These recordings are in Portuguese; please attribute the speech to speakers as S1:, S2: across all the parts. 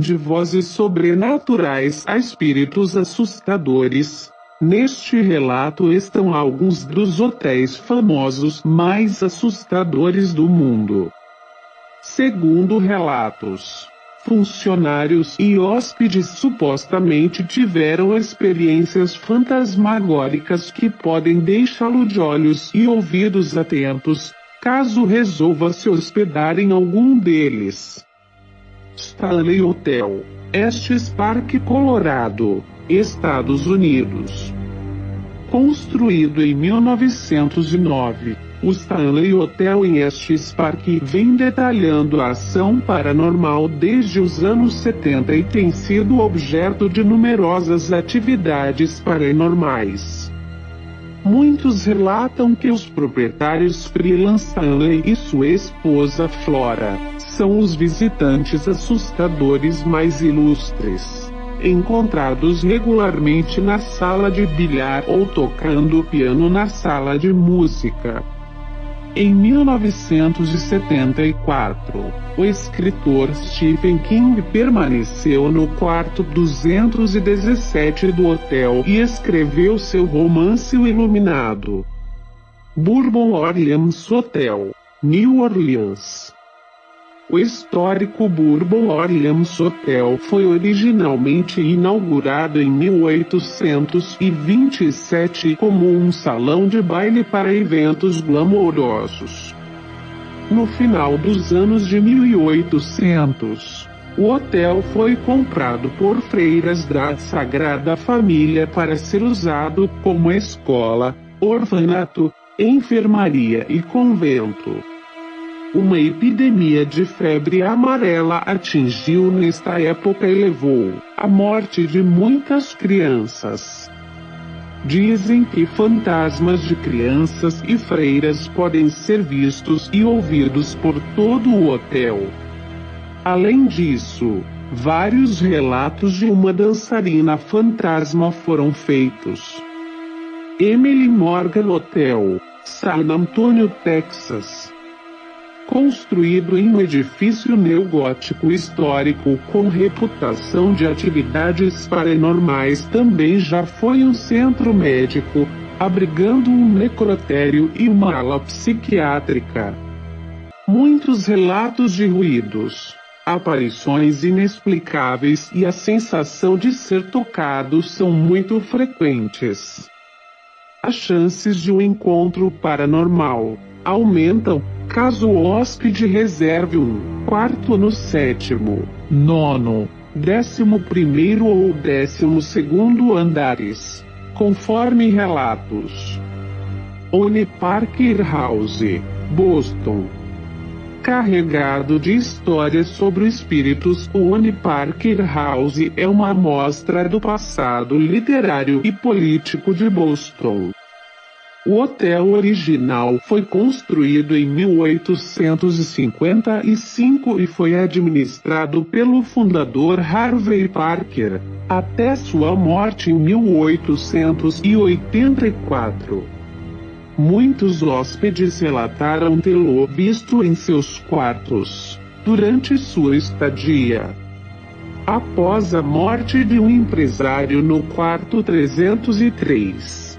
S1: de vozes sobrenaturais a espíritos assustadores. Neste relato estão alguns dos hotéis famosos mais assustadores do mundo. Segundo relatos, funcionários e hóspedes supostamente tiveram experiências fantasmagóricas que podem deixá-lo de olhos e ouvidos atentos, caso resolva se hospedar em algum deles. Stanley Hotel, Estes Park, Colorado, Estados Unidos. Construído em 1909, o Stanley Hotel em Estes Park vem detalhando a ação paranormal desde os anos 70 e tem sido objeto de numerosas atividades paranormais. Muitos relatam que os proprietários Freeland Stanley e sua esposa Flora são os visitantes assustadores mais ilustres, encontrados regularmente na sala de bilhar ou tocando piano na sala de música. Em 1974, o escritor Stephen King permaneceu no quarto 217 do hotel e escreveu seu romance O Iluminado. Bourbon Orleans Hotel, New Orleans. O histórico Bourbon Orleans Hotel foi originalmente inaugurado em 1827 como um salão de baile para eventos glamourosos. No final dos anos de 1800, o hotel foi comprado por freiras da Sagrada Família para ser usado como escola, orfanato, enfermaria e convento. Uma epidemia de febre amarela atingiu nesta época e levou à morte de muitas crianças. Dizem que fantasmas de crianças e freiras podem ser vistos e ouvidos por todo o hotel. Além disso, vários relatos de uma dançarina fantasma foram feitos. Emily Morgan Hotel, San Antonio, Texas construído em um edifício neogótico histórico com reputação de atividades paranormais, também já foi um centro médico, abrigando um necrotério e uma ala psiquiátrica. Muitos relatos de ruídos, aparições inexplicáveis e a sensação de ser tocado são muito frequentes. As chances de um encontro paranormal aumentam caso o hóspede reserve um quarto no sétimo, nono, décimo primeiro ou décimo segundo andares, conforme relatos. One Parker House, Boston. Carregado de histórias sobre espíritos, o One Parker House é uma amostra do passado literário e político de Boston. O hotel original foi construído em 1855 e foi administrado pelo fundador Harvey Parker, até sua morte em 1884. Muitos hóspedes relataram tê-lo visto em seus quartos durante sua estadia. Após a morte de um empresário no quarto 303,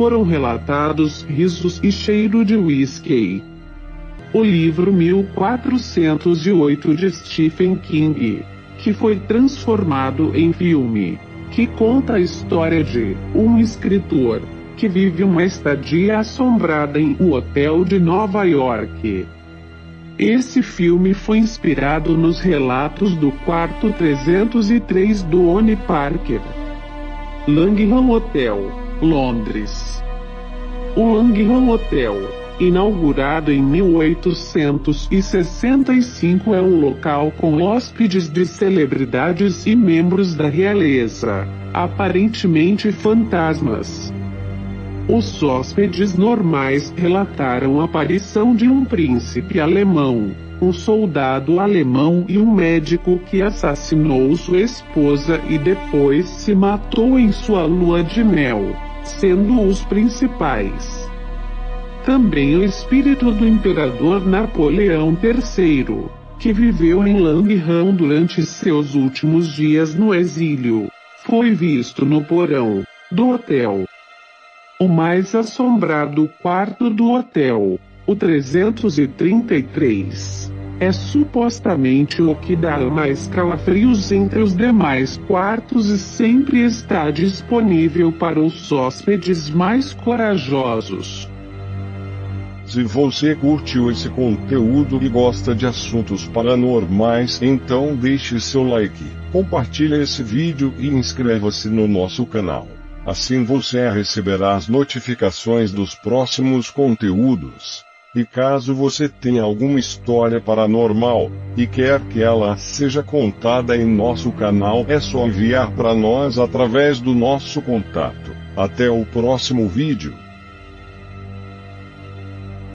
S1: foram relatados risos e cheiro de whisky. O livro 1408 de Stephen King, que foi transformado em filme, que conta a história de um escritor que vive uma estadia assombrada em um hotel de Nova York. Esse filme foi inspirado nos relatos do quarto 303 do Oni Parker. Langham Hotel, Londres. O Langham Hotel, inaugurado em 1865, é um local com hóspedes de celebridades e membros da realeza, aparentemente fantasmas. Os hóspedes normais relataram a aparição de um príncipe alemão, um soldado alemão e um médico que assassinou sua esposa e depois se matou em sua lua de mel sendo os principais. Também o espírito do imperador Napoleão III, que viveu em Langham durante seus últimos dias no exílio, foi visto no porão do hotel. O mais assombrado quarto do hotel, o 333, é supostamente o que dá mais calafrios entre os demais quartos e sempre está disponível para os hóspedes mais corajosos.
S2: Se você curtiu esse conteúdo e gosta de assuntos paranormais, então deixe seu like, compartilhe esse vídeo e inscreva-se no nosso canal. Assim você receberá as notificações dos próximos conteúdos. E caso você tenha alguma história paranormal e quer que ela seja contada em nosso canal, é só enviar para nós através do nosso contato. Até o próximo vídeo.